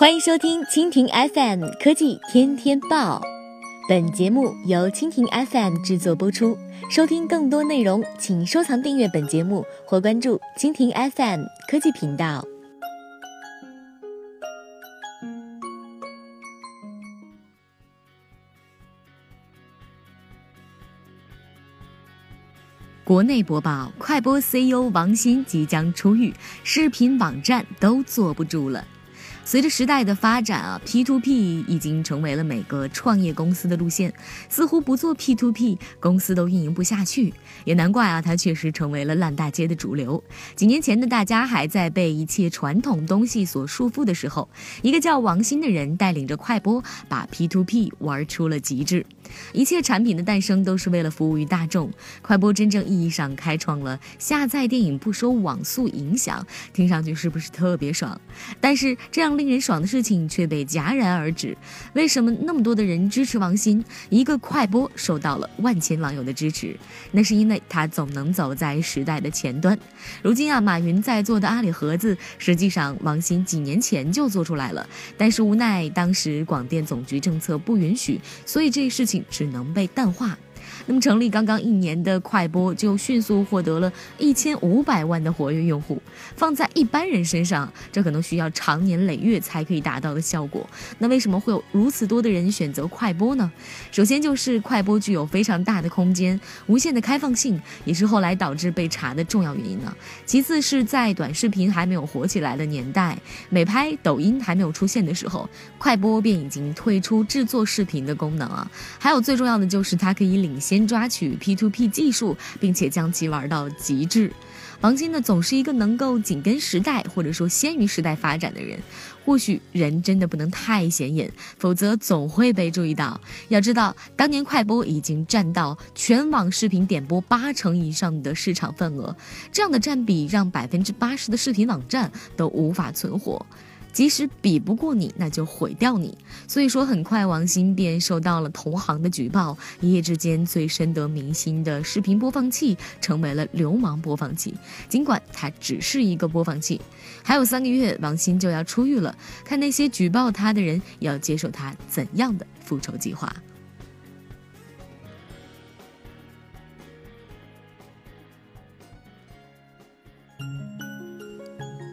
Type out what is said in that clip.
欢迎收听蜻蜓 FM 科技天天报，本节目由蜻蜓 FM 制作播出。收听更多内容，请收藏订阅本节目或关注蜻蜓 FM 科技频道。国内播报：快播 CEO 王鑫即将出狱，视频网站都坐不住了。随着时代的发展啊，P to P 已经成为了每个创业公司的路线。似乎不做 P to P，公司都运营不下去。也难怪啊，它确实成为了烂大街的主流。几年前的大家还在被一切传统东西所束缚的时候，一个叫王鑫的人带领着快播，把 P to P 玩出了极致。一切产品的诞生都是为了服务于大众。快播真正意义上开创了下载电影不收网速影响，听上去是不是特别爽？但是这样令人爽的事情却被戛然而止。为什么那么多的人支持王鑫？一个快播受到了万千网友的支持，那是因为他总能走在时代的前端。如今啊，马云在做的阿里盒子，实际上王鑫几年前就做出来了，但是无奈当时广电总局政策不允许，所以这事情。只能被淡化。那么，成立刚刚一年的快播就迅速获得了一千五百万的活跃用户。放在一般人身上，这可能需要长年累月才可以达到的效果。那为什么会有如此多的人选择快播呢？首先就是快播具有非常大的空间、无限的开放性，也是后来导致被查的重要原因呢。其次是在短视频还没有火起来的年代，美拍、抖音还没有出现的时候，快播便已经推出制作视频的功能啊。还有最重要的就是它可以领先先。抓取 P to P 技术，并且将其玩到极致。王鑫呢，总是一个能够紧跟时代，或者说先于时代发展的人。或许人真的不能太显眼，否则总会被注意到。要知道，当年快播已经占到全网视频点播八成以上的市场份额，这样的占比让百分之八十的视频网站都无法存活。即使比不过你，那就毁掉你。所以说，很快王鑫便受到了同行的举报，一夜之间最深得民心的视频播放器成为了流氓播放器。尽管它只是一个播放器，还有三个月，王鑫就要出狱了。看那些举报他的人要接受他怎样的复仇计划。